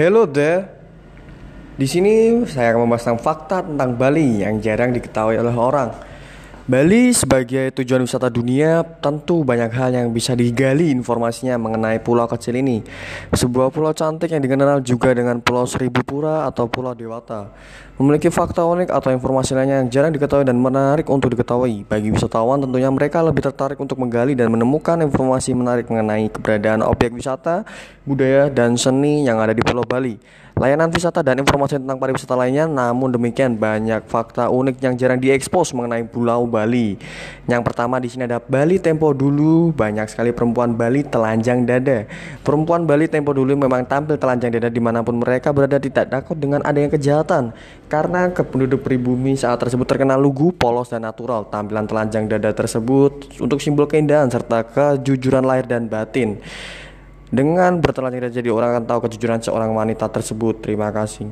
Hello there. Di sini saya akan membahas tentang fakta tentang Bali yang jarang diketahui oleh orang. Bali sebagai tujuan wisata dunia tentu banyak hal yang bisa digali informasinya mengenai pulau kecil ini. Sebuah pulau cantik yang dikenal juga dengan Pulau Seribu Pura atau Pulau Dewata. Memiliki fakta unik atau informasi lainnya yang jarang diketahui dan menarik untuk diketahui. Bagi wisatawan tentunya mereka lebih tertarik untuk menggali dan menemukan informasi menarik mengenai keberadaan objek wisata, budaya, dan seni yang ada di Pulau Bali. Layanan wisata dan informasi tentang pariwisata lainnya, namun demikian banyak fakta unik yang jarang diekspos mengenai Pulau Bali. Yang pertama di sini ada Bali Tempo dulu, banyak sekali perempuan Bali telanjang dada. Perempuan Bali Tempo dulu memang tampil telanjang dada di mana pun mereka berada tidak takut dengan adanya kejahatan. Karena penduduk pribumi saat tersebut terkenal lugu, polos dan natural. Tampilan telanjang dada tersebut untuk simbol keindahan serta kejujuran lahir dan batin. Dengan bertelanjang jadi orang akan tahu kejujuran seorang wanita tersebut. Terima kasih.